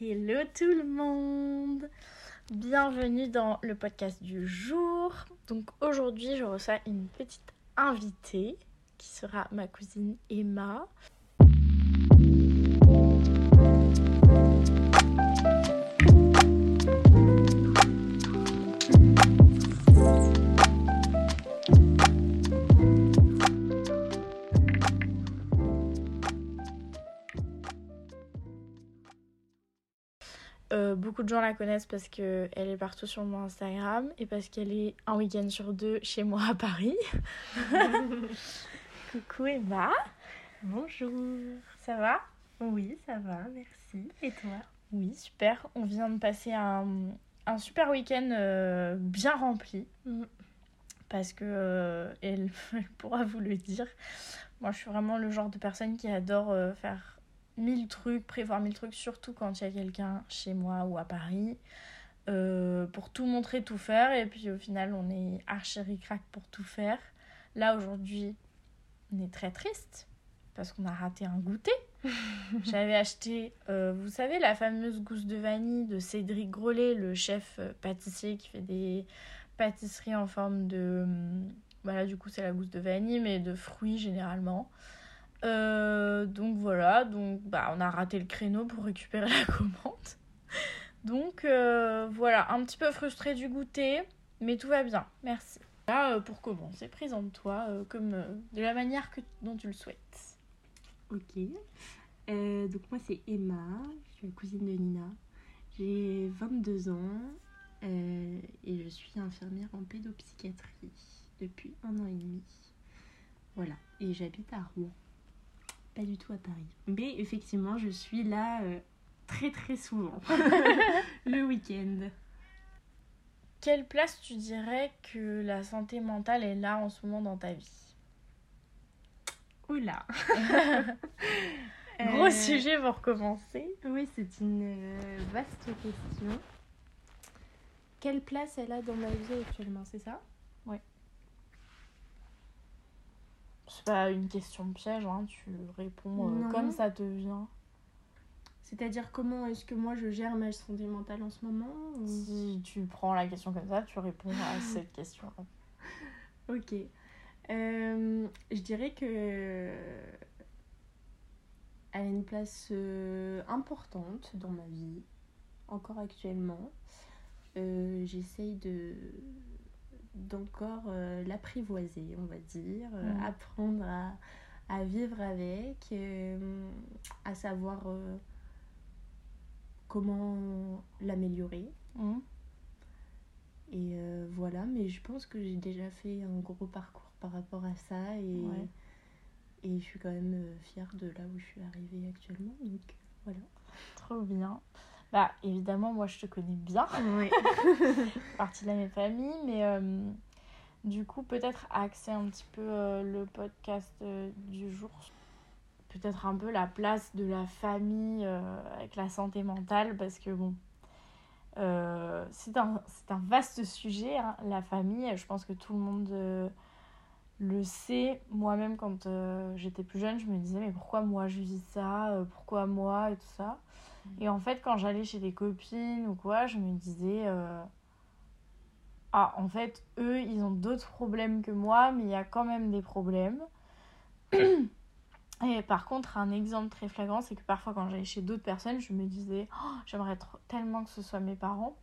Hello tout le monde Bienvenue dans le podcast du jour. Donc aujourd'hui je reçois une petite invitée qui sera ma cousine Emma. Euh, beaucoup de gens la connaissent parce qu'elle est partout sur mon Instagram et parce qu'elle est un week-end sur deux chez moi à Paris. Coucou Emma. Bonjour. Ça va? Oui, ça va, merci. Et toi? Oui, super. On vient de passer un, un super week-end euh, bien rempli. Mm. Parce que, euh, elle, elle pourra vous le dire, moi je suis vraiment le genre de personne qui adore faire mille trucs, prévoir mille trucs, surtout quand il y a quelqu'un chez moi ou à Paris. euh, pour tout montrer, tout faire. Et puis au final, on est archi crack pour tout faire. Là, aujourd'hui, on est très triste parce qu'on a raté un goûter. J'avais acheté, euh, vous savez, la fameuse gousse de vanille de Cédric Grolet, le chef euh, pâtissier qui fait des pâtisseries en forme de. hum, Voilà, du coup, c'est la gousse de vanille, mais de fruits généralement. Euh, donc voilà, donc bah, on a raté le créneau pour récupérer la commande. Donc euh, voilà, un petit peu frustré du goûter, mais tout va bien, merci. Là, euh, pour commencer, présente-toi comme de la manière que, dont tu le souhaites. Ok. Donc moi c'est Emma, je suis la cousine de Nina. J'ai 22 ans et je suis infirmière en pédopsychiatrie depuis un an et demi. Voilà. Et j'habite à Rouen. Pas du tout à Paris. Mais effectivement je suis là euh, très très souvent. Le week-end. Quelle place tu dirais que la santé mentale est là en ce moment dans ta vie? Oula Gros Euh, sujet pour commencer. Oui, c'est une euh, vaste question. Quelle place elle a dans ma vie actuellement, c'est ça? C'est pas une question piège, hein, tu réponds euh, comme ça te vient. C'est-à-dire comment est-ce que moi je gère ma santé mentale en ce moment ou- Si tu prends la question comme ça, tu réponds à cette question. Ok. Euh, je dirais que elle a une place euh, importante dans ma vie, encore actuellement. Euh, J'essaye de d'encore euh, l'apprivoiser, on va dire, euh, Mm. apprendre à, à vivre avec, euh, à savoir comment l'améliorer. Hum. Et voilà, mais je pense que j'ai déjà fait un gros parcours par rapport à ça et, Ouais. et je suis quand même fière de là où je suis arrivée actuellement. Donc voilà. Trop bien. Bah, évidemment, moi je te connais bien, Ouais. partie de la même famille, mais euh, du coup, peut-être axer un petit peu euh, le podcast euh, du jour. Peut-être un peu la place de la famille avec la santé mentale, parce que bon, c'est un, un vaste sujet, hein, la famille. Je pense que tout le monde le sait. Moi-même, quand j'étais plus jeune, je me disais, mais pourquoi moi je vis ça? Pourquoi moi? Et tout ça. Et en fait, quand j'allais chez des copines ou quoi, je me disais, euh, ah, en fait, eux, ils ont d'autres problèmes que moi, mais il y a quand même des problèmes. Et par contre, un exemple très flagrant, c'est que parfois, quand j'allais chez d'autres personnes, je me disais, Oh, j'aimerais tellement que ce soit mes parents.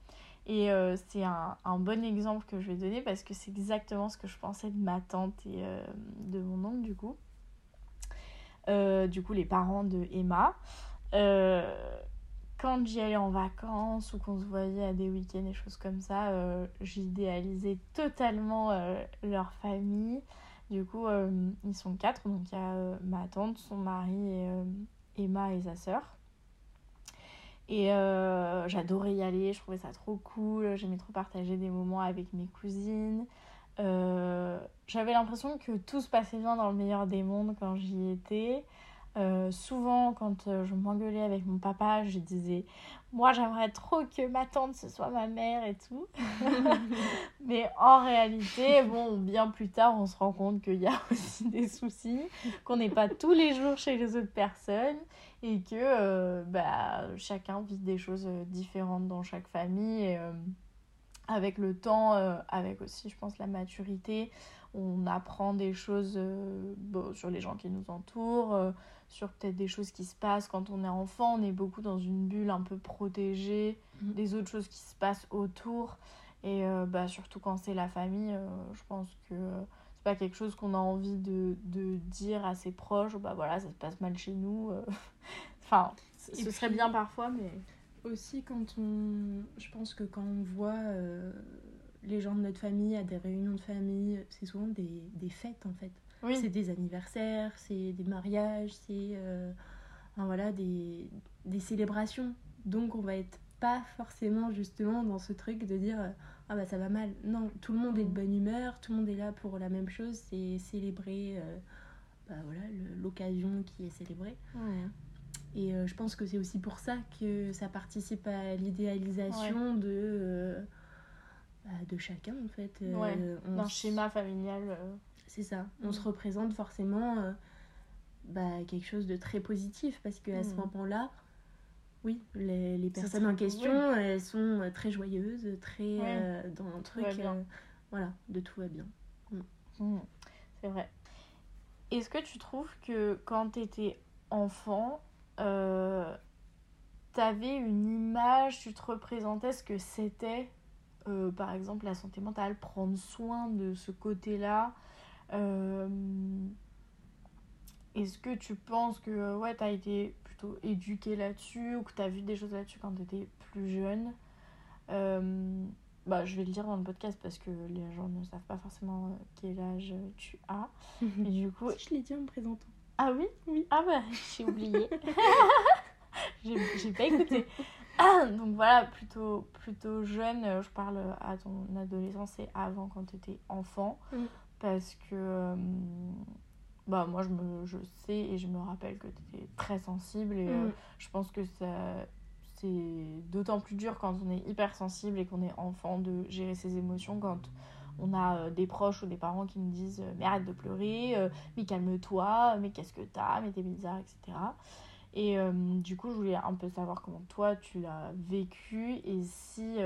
Et euh, c'est un, un bon exemple que je vais donner parce que c'est exactement ce que je pensais de ma tante et euh, de mon oncle, du coup. Euh, du coup, les parents de Emma. Quand j'y allais en vacances ou qu'on se voyait à des week-ends, des choses comme ça, euh, j'idéalisais totalement euh, leur famille. Du coup, euh, ils sont quatre, donc il y a ma tante, son mari et Emma et sa sœur. Et j'adorais y aller, je trouvais ça trop cool, j'aimais trop partager des moments avec mes cousines. J'avais l'impression que tout se passait bien dans le meilleur des mondes quand j'y étais. Euh, souvent, quand euh, je m'engueulais avec mon papa, je disais Moi, j'aimerais trop que ma tante ce soit ma mère et tout. Mais en réalité, bon, bien plus tard, on se rend compte qu'il y a aussi des soucis, qu'on n'est pas tous les jours chez les autres personnes et que euh, bah, chacun vit des choses différentes dans chaque famille. Et, avec le temps, avec aussi, je pense, la maturité, on apprend des choses bon, sur les gens qui nous entourent sur peut-être des choses qui se passent quand on est enfant. On est beaucoup dans une bulle un peu protégée mhm. des autres choses qui se passent autour. Et euh, bah, surtout quand c'est la famille, euh, je pense que c'est pas quelque chose qu'on a envie de, de, dire à ses proches. Bah voilà, ça se passe mal chez nous. Euh. enfin, ce serait bien parfois, mais. Aussi, quand on. Je pense que quand on voit les gens de notre famille à des réunions de famille, c'est souvent des, des fêtes en fait. C'est des anniversaires, c'est des mariages, c'est euh, voilà, des, des, célébrations. Donc on va être pas forcément justement dans ce truc de dire ah bah ça va mal. Non, tout le monde est de bonne humeur, tout le monde est là pour la même chose, c'est célébrer euh, bah voilà, l'occasion qui est célébrée. Et euh, je pense que c'est aussi pour ça que ça participe à l'idéalisation de, bah, de chacun en fait. D'un schéma familial. C'est ça. On mm. se représente forcément euh, bah, quelque chose de très positif parce qu'à ce mm. moment-là, oui, les, les personnes en question, elles sont euh, très joyeuses, très euh, dans un truc, voilà, de tout va bien. Mm. C'est vrai. Est-ce que tu trouves que quand tu étais enfant, euh, tu avais une image, tu te représentais ce que c'était, par exemple, la santé mentale, prendre soin de ce côté-là euh, est-ce que tu penses que ouais, tu as été plutôt éduqué là-dessus ou que tu as vu des choses là-dessus quand tu étais plus jeune euh, bah, Je vais le dire dans le podcast parce que les gens ne savent pas forcément euh, quel âge tu as. Et du coup... Je l'ai dit en me présentant. Ah oui? Oui. Ah bah, j'ai oublié. j'ai pas écouté. Donc voilà, plutôt, plutôt jeune, je parle à ton adolescence et avant quand tu étais enfant. Mm parce que euh, bah moi je me je sais et je me rappelle que tu étais très sensible et euh, mm. je pense que ça c'est d'autant plus dur quand on est hyper sensible et qu'on est enfant de gérer ses émotions quand on a euh, des proches ou des parents qui nous disent mais arrête de pleurer mais calme-toi mais qu'est-ce que t'as mais t'es bizarre etc et du coup je voulais un peu savoir comment toi tu l'as vécu et si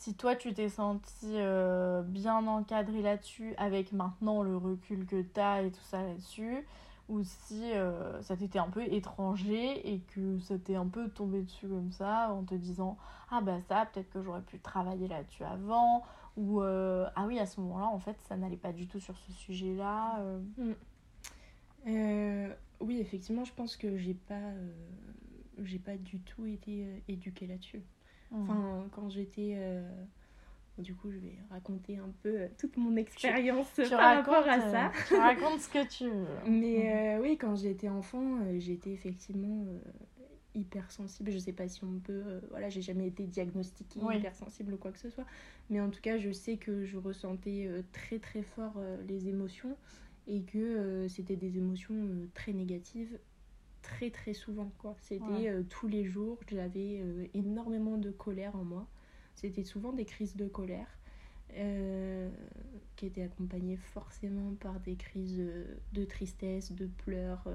si toi tu t'es senti euh, bien encadré là-dessus avec maintenant le recul que tu as et tout ça là-dessus ou si euh, ça t'était un peu étranger et que ça t'est un peu tombé dessus comme ça en te disant ah bah ça peut-être que j'aurais pu travailler là-dessus avant ou euh, ah oui à ce moment-là en fait ça n'allait pas du tout sur ce sujet-là mm. oui effectivement je pense que j'ai pas j'ai pas du tout été éduquée là-dessus. Enfin, quand j'étais. Euh, du coup, je vais raconter un peu euh, toute mon expérience par rapport à ça. Euh, tu racontes ce que tu veux. Mais mmh. oui, quand j'étais enfant, j'étais effectivement hypersensible. Je sais pas si on peut. voilà, j'ai jamais été diagnostiquée hypersensible ou quoi que ce soit. Mais en tout cas, je sais que je ressentais très très fort les émotions et que c'était des émotions très négatives très très souvent quoi. C'était euh, tous les jours, j'avais euh, énormément de colère en moi. C'était souvent des crises de colère euh, qui étaient accompagnées forcément par des crises de tristesse, de pleurs,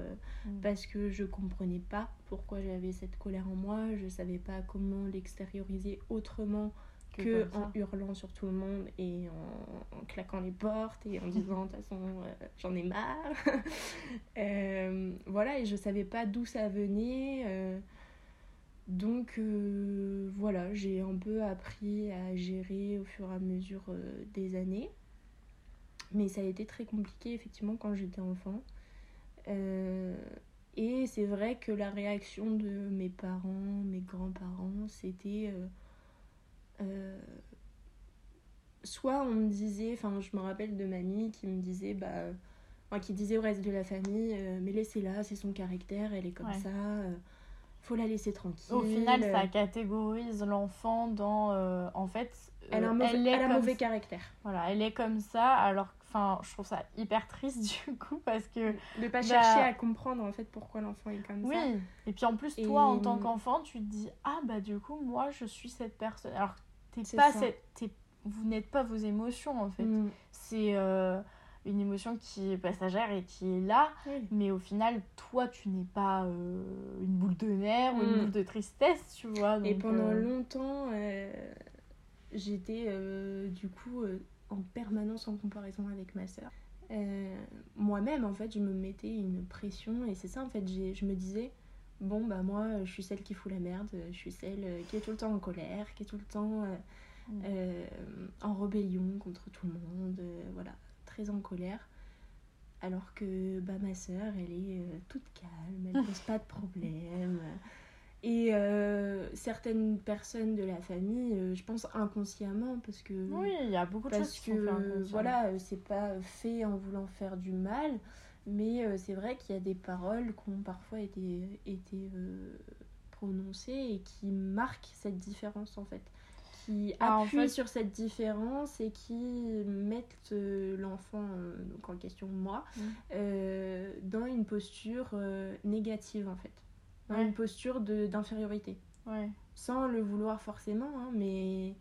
mm. parce que je comprenais pas pourquoi j'avais cette colère en moi, je savais pas comment l'extérioriser autrement que, en hurlant sur tout le monde et en, claquant les portes et en disant de toute façon euh, j'en ai marre. Euh, voilà, et je savais pas d'où ça venait. Euh, donc voilà, j'ai un peu appris à gérer au fur et à mesure des années. Mais ça a été très compliqué effectivement quand j'étais enfant. et c'est vrai que la réaction de mes parents, mes grands-parents, c'était euh, soit on me disait, enfin je me rappelle de mamie qui me disait, bah, qui disait au reste de la famille, euh, mais laissez-la, c'est son caractère, elle est comme ça, euh, faut la laisser tranquille. Au final, ça catégorise l'enfant dans, en fait, elle a un mauvais, elle un mauvais caractère. Voilà, elle est comme ça, alors que enfin, je trouve ça hyper triste du coup parce que. De pas Bah- chercher à comprendre en fait pourquoi l'enfant est comme Oui, ça. et puis en plus, Et- toi en tant qu'enfant, tu te dis Ah bah du coup, moi je suis cette personne. Alors, pas cette. Vous n'êtes pas vos émotions en fait. Mm. C'est euh, une émotion qui est passagère et qui est là, mais au final, toi tu n'es pas euh, une boule de nerfs ou une Mm. boule de tristesse, tu vois. Et pendant euh, longtemps, j'étais du coup en permanence en comparaison avec ma sœur. Moi-même, en fait, je me mettais une pression et c'est ça, en fait, j'ai- je me disais, bon, bah moi, je suis celle qui fout la merde, je suis celle euh, qui est tout le temps en colère, qui est tout le temps euh, Mm. euh, en rébellion contre tout le monde, euh, voilà, très en colère. Alors que bah, ma sœur, elle est euh, toute calme, elle pose pas de problème. Et euh, certaines personnes de la famille, euh, je pense inconsciemment, parce que Oui, il y a beaucoup de choses parce qui sont que voilà, euh, c'est pas fait en voulant faire du mal, mais euh, c'est vrai qu'il y a des paroles qui ont parfois été, été euh, prononcées et qui marquent cette différence en fait. Qui Ah, en appuient fait- sur cette différence et qui mettent euh, l'enfant, donc en question moi, Mm. euh, dans une posture négative en fait. Dans Ouais. une posture d'infériorité Ouais. sans le vouloir forcément, hein, mais...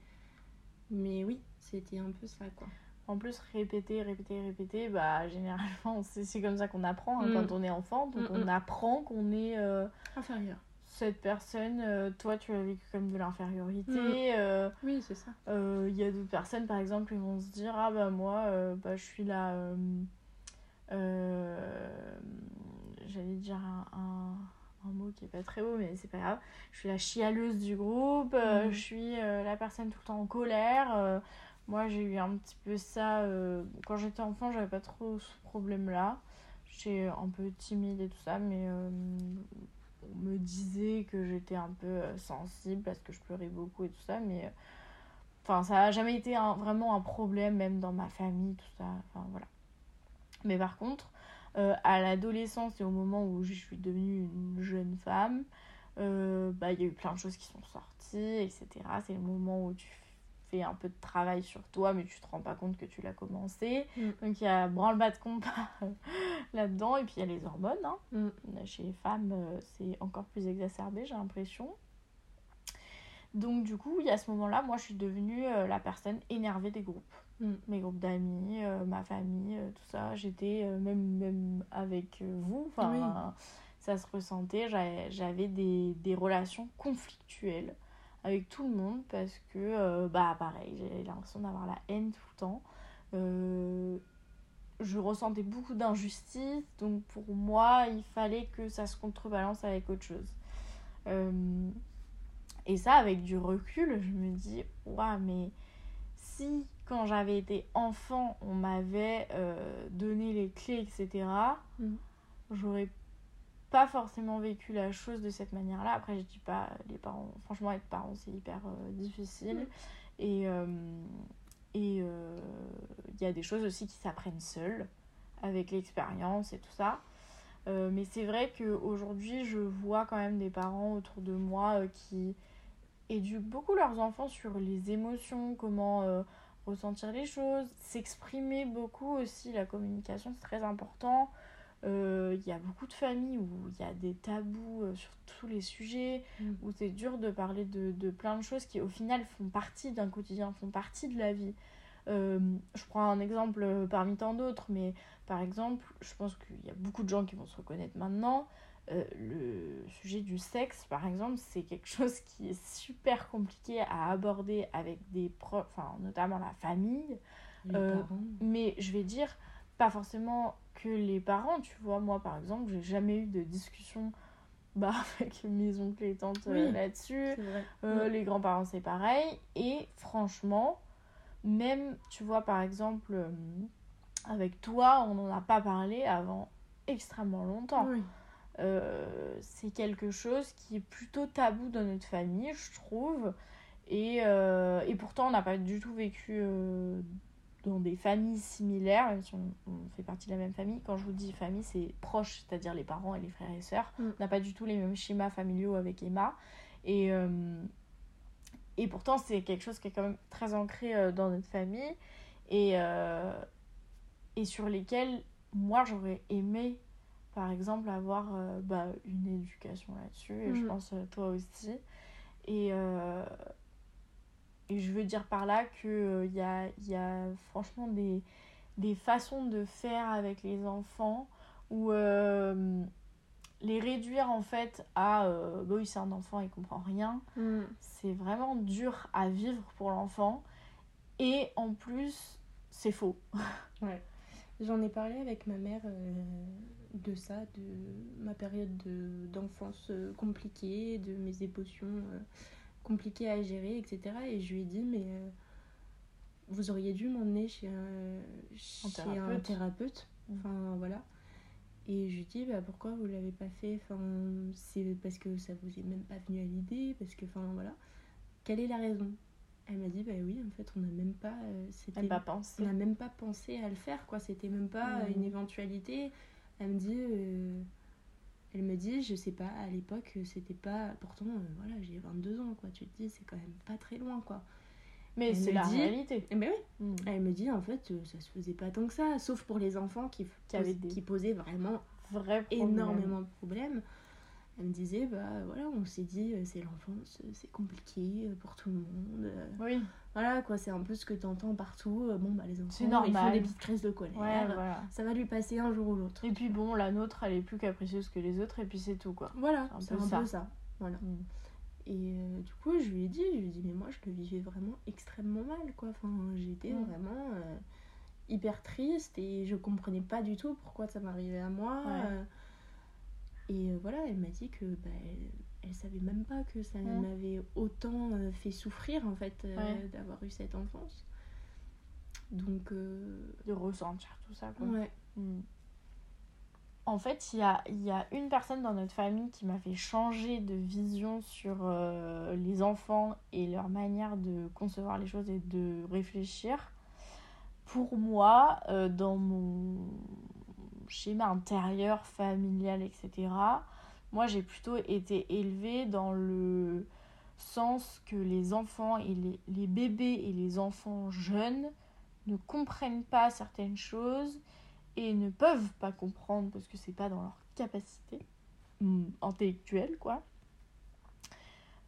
mais oui, c'était un peu ça quoi. En plus, répéter, répéter, répéter, bah généralement, c'est comme ça qu'on apprend hein, Mm. quand on est enfant. Donc Mm, on mm. apprend qu'on est euh, Inférieur. cette personne, euh, toi tu as vécu comme de l'infériorité. Euh, Oui, c'est ça. Il y a d'autres personnes, par exemple, ils vont se dire Ah bah moi, bah, je suis la. euh, J'allais dire un, un, un mot qui est pas très beau, mais c'est pas grave. Je suis la chialeuse du groupe, je suis la personne tout le temps en colère. Moi, j'ai eu un petit peu ça. euh, quand j'étais enfant, j'avais pas trop ce problème-là. J'étais un peu timide et tout ça, mais euh, on me disait que j'étais un peu euh, sensible parce que je pleurais beaucoup et tout ça, mais enfin, ça a jamais été vraiment un problème, même dans ma famille, tout ça. Enfin, voilà. Mais par contre, à l'adolescence et au moment où je suis devenue une jeune femme, bah, il y a eu plein de choses qui sont sorties, etc. C'est le moment où tu fais un peu de travail sur toi, mais tu te rends pas compte que tu l'as commencé. Mm. Donc il y a branle-bas de compas là-dedans, et puis il y a les hormones. hein. Mm. Chez les femmes, euh, c'est encore plus exacerbé, j'ai l'impression. Donc du coup, il y a ce moment-là, moi je suis devenue euh, la personne énervée des groupes. Mm. Mes groupes d'amis, euh, ma famille, euh, tout ça. J'étais euh, même, même avec vous, enfin, Oui. ça se ressentait. J'avais j'avais des, des relations conflictuelles avec tout le monde parce que, euh, bah pareil, j'ai l'impression d'avoir la haine tout le temps. Euh, je ressentais beaucoup d'injustice, donc pour moi, il fallait que ça se contrebalance avec autre chose. Euh, et ça, avec du recul, je me dis, waouh, mais si quand j'avais été enfant, on m'avait donné les clés, etc., Mhm. j'aurais pas forcément vécu la chose de cette manière-là. Après, je dis pas, les parents, franchement, être parent, c'est hyper euh, difficile. Et euh, et euh, il y a des choses aussi qui s'apprennent seules, avec l'expérience et tout ça. Euh, mais c'est vrai qu'aujourd'hui, je vois quand même des parents autour de moi euh, qui éduquent beaucoup leurs enfants sur les émotions, comment euh, ressentir les choses, s'exprimer beaucoup aussi. La communication, c'est très important. Euh, Il y a beaucoup de familles où il y a des tabous euh, sur tous les sujets, Mm. où c'est dur de parler de, de plein de choses qui au final font partie d'un quotidien, font partie de la vie. Euh, je prends un exemple euh, parmi tant d'autres, mais par exemple, je pense qu'il y a beaucoup de gens qui vont se reconnaître maintenant. Euh, le sujet du sexe, par exemple, c'est quelque chose qui est super compliqué à aborder avec des profs, enfin notamment la famille. Euh. Mais je vais dire, pas forcément que les parents, tu vois. Moi, par exemple, j'ai jamais eu de discussion bah, avec mes oncles et tantes euh, Oui. là-dessus. Euh. Les grands-parents, c'est pareil. Et franchement, même, tu vois, par exemple, euh, avec toi, on n'en a pas parlé avant extrêmement longtemps. Oui. Euh, c'est quelque chose qui est plutôt tabou dans notre famille, je trouve. Et, et pourtant, on n'a pas du tout vécu dans des familles similaires, même si on, on fait partie de la même famille. Quand je vous dis famille, c'est proche, c'est-à-dire les parents et les frères et sœurs. Mm. On n'a pas du tout les mêmes schémas familiaux avec Emma. Et, euh, et pourtant, c'est quelque chose qui est quand même très ancré euh, dans notre famille. Et, euh, et sur lesquels moi j'aurais aimé par exemple avoir bah, une éducation là-dessus et je Mhm. pense toi aussi et, et je veux dire par là qu'il y, a, y a franchement des, des façons de faire avec les enfants où euh, les réduire en fait à euh, bah oui c'est un enfant il comprend rien. Mm. c'est vraiment dur à vivre pour l'enfant. Et en plus c'est faux. J'en ai parlé avec ma mère euh, de ça, de ma période de- d'enfance euh, compliquée, de mes émotions compliquées à gérer, etc. Et je lui ai dit, mais euh, vous auriez dû m'emmener chez, un, chez un thérapeute. thérapeute. Mm. Enfin, voilà. Et je lui dis, bah, pourquoi vous l'avez pas fait? Enfin, C'est parce que ça vous est même pas venu à l'idée, parce que, enfin, voilà. Quelle est la raison? Elle m'a dit, bah oui, en fait, on n'a même pas... euh, c'était va penser on n'a même pas pensé à le faire quoi c'était même pas Mhm. une éventualité elle me dit euh, elle me dit je sais pas à l'époque c'était pas pourtant euh, voilà j'ai 22 ans quoi tu te dis c'est quand même pas très loin quoi. Mais c'est la dit- réalité. Et ben oui. Mm. elle me dit en fait euh, ça se faisait pas tant que ça sauf pour les enfants qui, Qui avaient pos- des- qui posaient vraiment vrai énormément de problèmes elle me disait bah voilà on s'est dit euh, c'est l'enfance euh, c'est compliqué euh, pour tout le monde oui voilà quoi, c'est un peu ce que t'entends partout. Euh, Bon bah les enfants, C'est ils font normal. des petites crises de colère. ouais voilà Ça va lui passer un jour ou l'autre. et puis bon la nôtre elle est plus capricieuse que les autres et puis c'est tout quoi Voilà, C'est c'est un peu un ça. peu ça. Voilà. Mm. Et euh, du coup, je lui ai dit, je lui ai dit, mais moi je le vivais vraiment extrêmement mal quoi. Enfin, j'étais Mm. vraiment euh, hyper triste et je comprenais pas du tout pourquoi ça m'arrivait à moi. Ouais. euh. Et euh, voilà, elle m'a dit que bah, elle, elle savait même pas que ça Mm. m'avait autant euh, fait souffrir en fait euh, Ouais. d'avoir eu cette enfance. Donc, de ressentir tout ça quoi ouais. Mm. En fait, il y a, y a une personne dans notre famille qui m'a fait changer de vision sur les enfants et leur manière de concevoir les choses et de réfléchir. Pour moi, dans mon schéma intérieur, familial, etc., moi j'ai plutôt été élevée dans le sens que les enfants et les, les bébés et les enfants jeunes ne comprennent pas certaines choses et ne peuvent pas comprendre parce que c'est pas dans leur capacité mm, intellectuelle quoi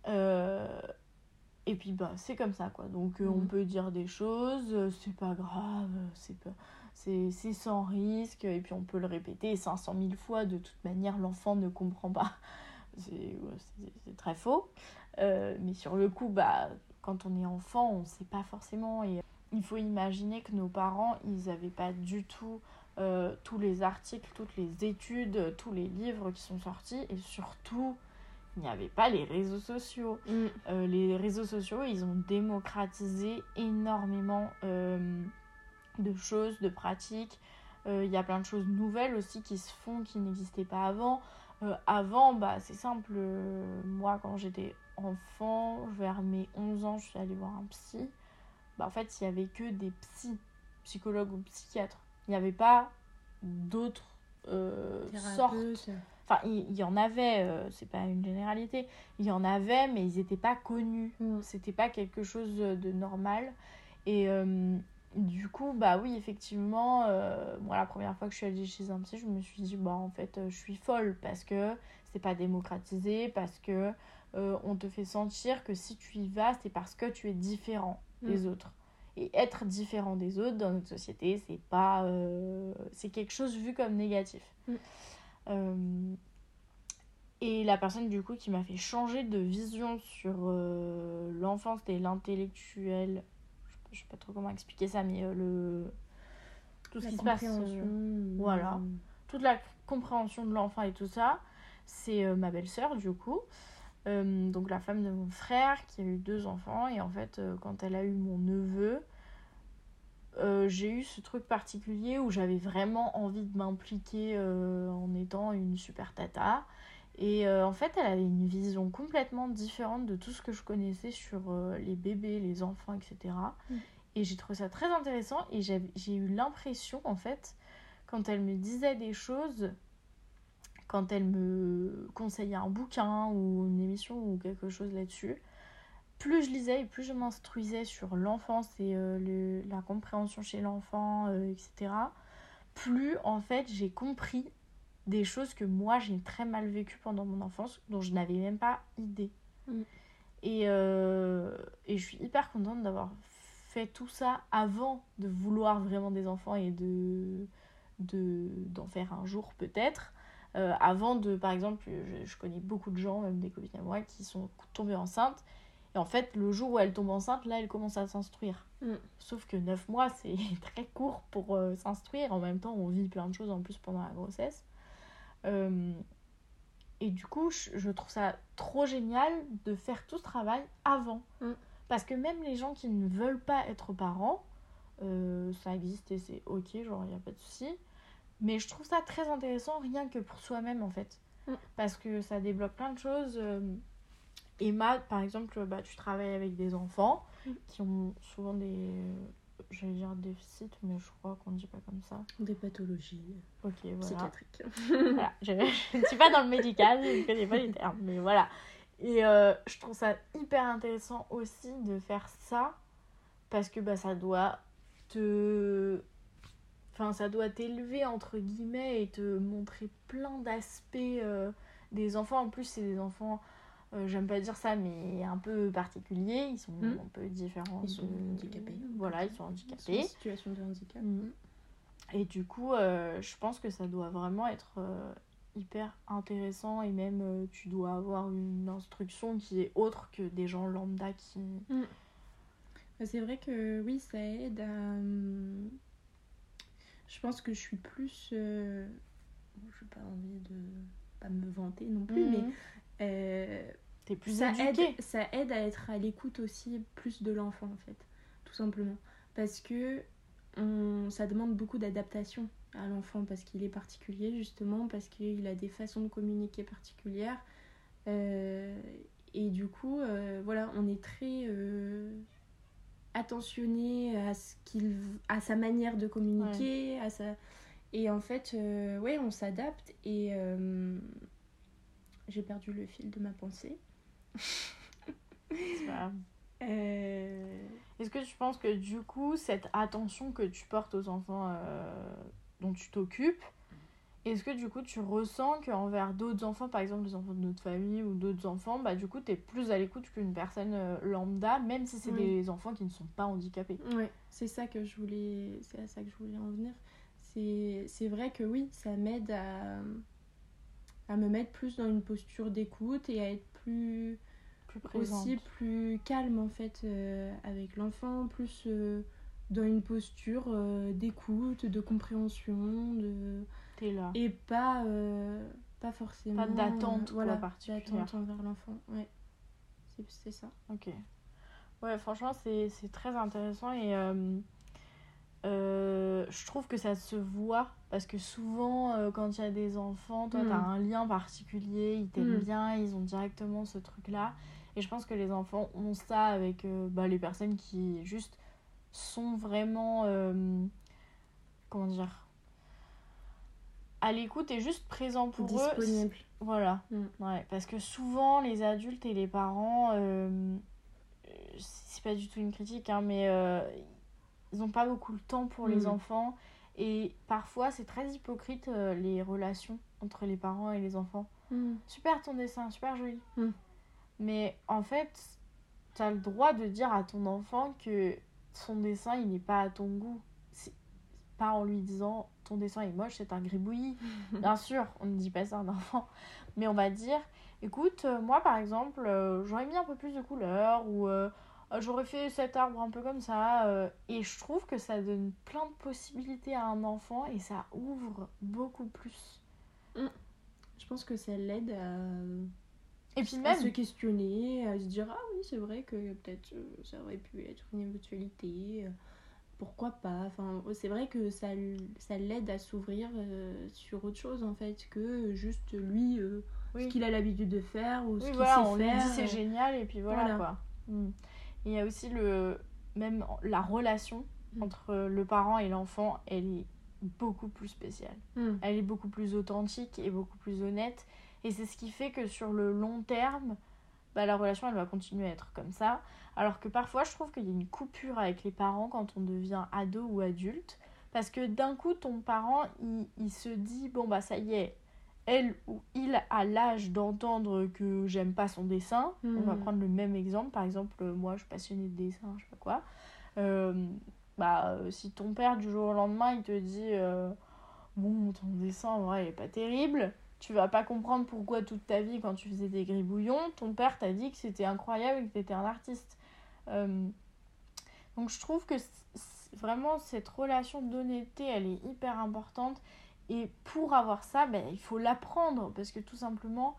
Euh, et puis bah c'est comme ça quoi donc euh, on Mhm. peut dire des choses euh, c'est pas grave c'est pas c'est sans risque et puis on peut le répéter 500 000 fois de toute manière l'enfant ne comprend pas c'est très faux Euh, mais sur le coup bah quand on est enfant on sait pas forcément et il faut imaginer que nos parents ils avaient pas du tout euh, tous les articles, toutes les études, tous les livres qui sont sortis et surtout il n'y avait pas les réseaux sociaux. Mm. Euh, les réseaux sociaux ils ont démocratisé énormément euh, de choses, de pratiques. Euh, Il y a plein de choses nouvelles aussi qui se font qui n'existaient pas avant. Euh, avant, bah, c'est simple, euh, moi quand j'étais enfant, vers mes 11 ans, je suis allée voir un psy. Bah, en fait, il n'y avait que des psys, psychologues ou psychiatres. Il n'y avait pas d'autres euh, sortes. Enfin, il, y en avait, euh, c'est pas une généralité. Il y en avait, mais ils n'étaient pas connus. Mm. C'était pas quelque chose de normal. Et euh, du coup, bah oui, effectivement, euh, moi, la première fois que je suis allée chez un psy, je me suis dit, bah en fait, euh, je suis folle parce que c'est pas démocratisé, parce que euh, on te fait sentir que si tu y vas, c'est parce que tu es différent des autres. Et être différent des autres dans notre société, c'est pas. euh, c'est quelque chose vu comme négatif. Mm. Et la personne, du coup, qui m'a fait changer de vision sur l'enfance et l'intellectuel, je sais pas trop comment expliquer ça, mais euh, le. Tout ce La qui se passe. euh, voilà. toute la compréhension de l'enfant et tout ça, c'est euh, ma belle-sœur du coup. Euh, donc la femme de mon frère qui a eu deux enfants et en fait euh, quand elle a eu mon neveu, euh, j'ai eu ce truc particulier où j'avais vraiment envie de m'impliquer en étant une super tata. Et euh, en fait, elle avait une vision complètement différente de tout ce que je connaissais sur euh, les bébés, les enfants, etc. Mm. Et j'ai trouvé ça très intéressant et j'ai eu l'impression, en fait, quand elle me disait des choses, quand elle me conseillait un bouquin ou une émission ou quelque chose là-dessus, plus je lisais et plus je m'instruisais sur l'enfance et euh, le- la compréhension chez l'enfant, etc., plus en fait j'ai compris des choses que moi j'ai très mal vécues pendant mon enfance, dont je n'avais même pas idée. Mm. Et, euh, et je suis hyper contente d'avoir fait tout ça avant de vouloir vraiment des enfants et de de d'en faire un jour peut-être. Euh, avant de, par exemple, je, je connais beaucoup de gens, même des copines à moi, qui sont tombées enceintes. Et en fait, le jour où elles tombent enceintes, là, elles commencent à s'instruire. Mm. Sauf que 9 mois, c'est très court pour euh, s'instruire. En même temps, on vit plein de choses en plus pendant la grossesse. Euh, et du coup, je, trouve ça trop génial de faire tout ce travail avant. Mm. Parce que même les gens qui ne veulent pas être parents, euh, ça existe et c'est ok, genre il n'y a pas de souci. Mais je trouve ça très intéressant rien que pour soi-même en fait. Mm. Parce que ça débloque plein de choses. euh, Emma, par exemple, bah, tu travailles avec des enfants Mm. qui ont souvent des. J'allais dire déficits, mais je crois qu'on ne dit pas comme ça. Des pathologies Ok, voilà. psychiatriques. Voilà, je, je ne suis pas dans le médical, je ne connais pas les termes, mais voilà. Et euh, je trouve ça hyper intéressant aussi de faire ça parce que bah, ça doit te. Enfin, ça doit t'élever entre guillemets et te montrer plein d'aspects euh, des enfants. En plus, c'est des enfants, euh, j'aime pas dire ça, mais un peu particuliers. Ils sont Mm. un peu différents. Ils sont de- handicapés. Voilà, ils sont Ils sont handicapés. en situation de handicap. Mm. Et du coup, euh, je pense que ça doit vraiment être euh, hyper intéressant et même tu dois avoir une instruction qui est autre que des gens lambda qui... Bah, C'est vrai que oui, ça aide à. Je pense que je suis plus. bon, Je n'ai pas envie de pas me vanter non plus, mais euh, T'es plus ça, aide, ça aide à être à l'écoute aussi plus de l'enfant en fait, tout simplement. Parce que on, ça demande beaucoup d'adaptation à l'enfant parce qu'il est particulier justement, parce qu'il a des façons de communiquer particulières. Euh, et du coup, euh, voilà, on est très euh, attentionné à, ce qu'il, à sa manière de communiquer, à sa... et en fait, ouais, on s'adapte et j'ai perdu le fil de ma pensée. C'est pas grave. Euh, Est-ce que tu penses que du coup, cette attention que tu portes aux enfants euh, dont tu t'occupes, est-ce que du coup tu ressens qu'envers d'autres enfants, par exemple les enfants de notre famille ou d'autres enfants, bah du coup t'es plus à l'écoute qu'une personne euh, lambda, même si c'est Oui. des enfants qui ne sont pas handicapés? Ouais, c'est ça que je voulais, c'est à ça que je voulais en venir. C'est, c'est vrai que oui, ça m'aide à, à me mettre plus dans une posture d'écoute et à être plus Plus présentes. aussi plus calme en fait euh, avec l'enfant, plus euh, dans une posture euh, d'écoute, de compréhension, de T'es là. et pas euh, pas forcément Pas d'attente, quoi, voilà, d'attente envers l'enfant. Ouais, c'est, ça. Ok. Ouais, franchement, c'est très intéressant et euh, euh, je trouve que ça se voit parce que souvent, euh, quand il y a des enfants, toi, Mm. t'as un lien particulier, ils t'aiment Mm. bien, ils ont directement ce truc-là. Et je pense que les enfants ont ça avec euh, bah, les personnes qui juste sont vraiment. euh, comment dire à l'écoute et juste présent pour eux Disponible. voilà. Mm. Ouais, parce que souvent, les adultes et les parents, euh, c'est pas du tout une critique, hein, mais euh, ils n'ont pas beaucoup le temps pour les Mm. enfants. Et parfois, c'est très hypocrite, euh, les relations entre les parents et les enfants. Mm. Super ton dessin, super joli. Mm. Mais en fait, tu as le droit de dire à ton enfant que son dessin, il n'est pas à ton goût. Pas en lui disant ton dessin est moche, c'est un gribouillis. Bien sûr, on ne dit pas ça à un enfant. Mais on va dire écoute, euh, moi par exemple, euh, j'aurais mis un peu plus de couleurs ou euh, euh, j'aurais fait cet arbre un peu comme ça. euh, et je trouve que ça donne plein de possibilités à un enfant et ça ouvre beaucoup plus. Je pense que ça l'aide à Et puis à même, se questionner, à se dire ah oui c'est vrai que peut-être euh, ça aurait pu être une éventualité, euh, pourquoi pas. Enfin c'est vrai que ça, ça l'aide à s'ouvrir euh, sur autre chose en fait que juste lui Oui. ce qu'il a l'habitude de faire ou ce oui, qu'il voilà, sait on faire. dit c'est génial et puis voilà, voilà. quoi. Mm. Et il y a aussi le même la relation Mm. entre le parent et l'enfant, elle est beaucoup plus spéciale. hmm, elle est beaucoup plus authentique et beaucoup plus honnête. Et c'est ce qui fait que sur le long terme, bah, la relation, elle va continuer à être comme ça. Alors que parfois, je trouve qu'il y a une coupure avec les parents quand on devient ado ou adulte. Parce que d'un coup, ton parent, il, il se dit, bon, bah ça y est, elle ou il a l'âge d'entendre que j'aime pas son dessin. On va Mhm. prendre le même exemple. Par exemple, euh, moi, je suis passionnée de dessin, je sais pas quoi. Euh, bah, euh, si ton père, du jour au lendemain, il te dit, euh, bon, ton dessin, en vrai, il est pas terrible. Tu vas pas comprendre pourquoi toute ta vie, quand tu faisais des gribouillons, ton père t'a dit que c'était incroyable et que t'étais un artiste. Euh, donc je trouve que vraiment cette relation d'honnêteté, elle est hyper importante. Et pour avoir ça, ben, il faut l'apprendre. Parce que tout simplement,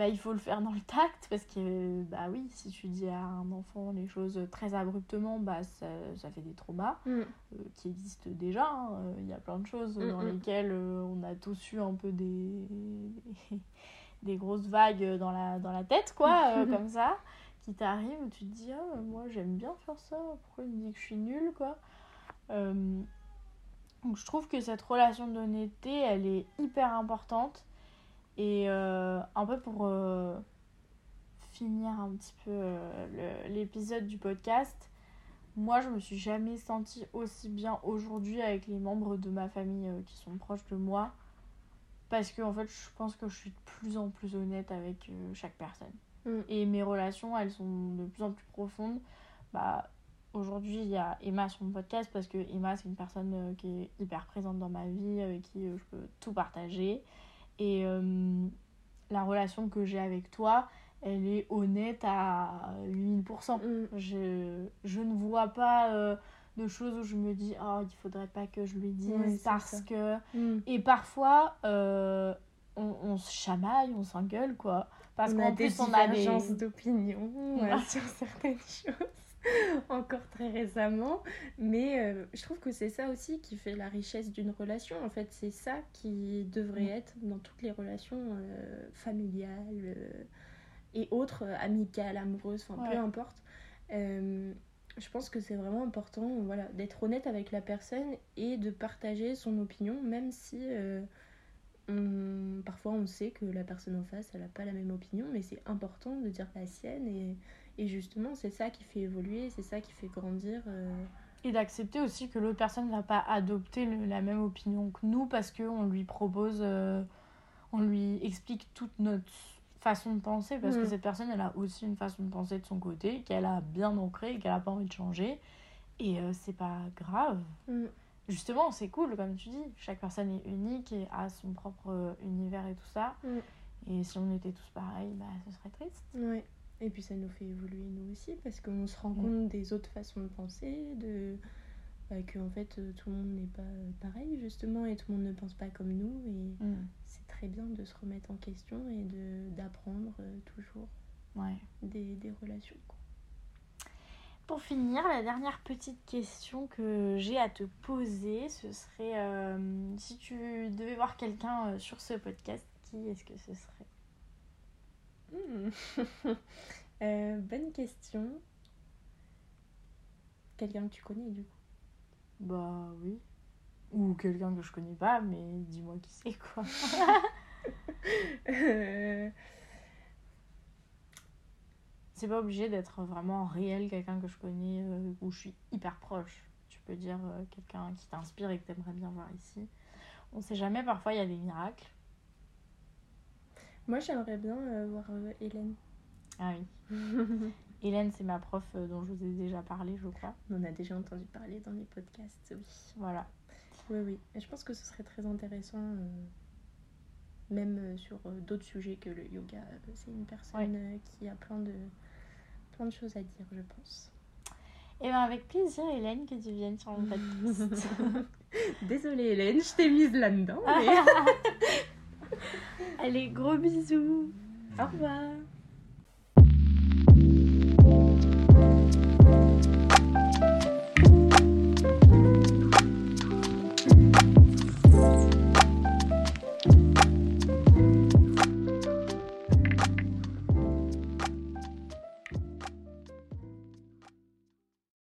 ben, il faut le faire dans le tact. Parce que, bah oui, si tu dis à un enfant les choses très abruptement, bah, ça, ça fait des traumas Mm. euh, qui existent déjà. hein. Il y a plein de choses Mm, dans mm. lesquelles euh, on a tous eu un peu des, des grosses vagues dans la, dans la tête, quoi, euh, comme ça, qui t'arrivent où tu te dis, ah, moi j'aime bien faire ça, pourquoi il me dit que je suis nulle, quoi? Euh, donc je trouve que cette relation d'honnêteté, elle est hyper importante. Et euh, un peu pour euh, finir un petit peu euh, l'épisode du podcast, moi, je me suis jamais sentie aussi bien aujourd'hui avec les membres de ma famille qui sont proches de moi. Parce que, en fait, je pense que je suis de plus en plus honnête avec euh, chaque personne. Mm. Et mes relations, elles sont de plus en plus profondes. Bah, aujourd'hui, il y a Emma sur mon podcast parce que Emma, c'est une personne euh, qui est hyper présente dans ma vie, avec qui euh, je peux tout partager. Et euh, la relation que j'ai avec toi, elle est honnête à 8000%. Mm. Je, je ne vois pas euh, de choses où je me dis oh il faudrait pas que je lui dise parce que Mm. et parfois euh, on, on se chamaille on s'engueule quoi parce qu'en a des plus on a des d'opinion Ouais. sur certaines choses encore très récemment. Mais euh, je trouve que c'est ça aussi qui fait la richesse d'une relation en fait. C'est ça qui devrait Mm. être dans toutes les relations euh, familiales euh, et autres amicales amoureuses enfin peu importe. Je pense que c'est vraiment important voilà d'être honnête avec la personne et de partager son opinion même si on- parfois on sait que la personne en face elle n'a pas la même opinion mais c'est important de dire la sienne et, et justement c'est ça qui fait évoluer c'est ça qui fait grandir euh. et d'accepter aussi que l'autre personne ne va pas adopter le- la même opinion que nous parce qu'on lui propose euh, on lui explique toute notre façon de penser parce que cette personne elle a aussi une façon de penser de son côté qu'elle a bien ancrée et qu'elle a pas envie de changer et euh, c'est pas grave Mm. justement, c'est cool, comme tu dis. Chaque personne est unique et a son propre euh, univers et tout ça. Mm. Et si on était tous pareils, bah, ce serait triste. Ouais. Et puis ça nous fait évoluer nous aussi parce qu'on se rend Mm. compte des autres façons de penser, de bah, que en fait euh, tout le monde n'est pas euh, pareil justement et tout le monde ne pense pas comme nous et c'est très bien de se remettre en question et de d'apprendre euh, toujours Ouais. des, des relations. quoi. Pour finir, la dernière petite question que j'ai à te poser, ce serait euh, si tu devais voir quelqu'un sur ce podcast, qui est-ce que ce serait? Hmm. Euh, bonne question. Quelqu'un que tu connais du coup. Bah oui. Ou quelqu'un que je connais pas, mais dis-moi qui c'est quoi. Euh, C'est pas obligé d'être vraiment réel, quelqu'un que je connais, euh, où je suis hyper proche. Tu peux dire euh, quelqu'un qui t'inspire et que t'aimerais bien voir ici. On sait jamais, parfois il y a des miracles. Moi j'aimerais bien euh, voir euh, Hélène. Ah oui. Hélène, c'est ma prof euh, dont je vous ai déjà parlé, je crois. On en a déjà entendu parler dans les podcasts, oui. Voilà. Oui, oui. Et je pense que ce serait très intéressant, même sur d'autres sujets que le yoga. C'est une personne qui a plein de, plein de choses à dire, je pense. Et bien avec plaisir, Hélène, que tu viennes sur mon podcast. Désolée Hélène, je t'ai mise là-dedans. mais- Allez, gros bisous Au revoir.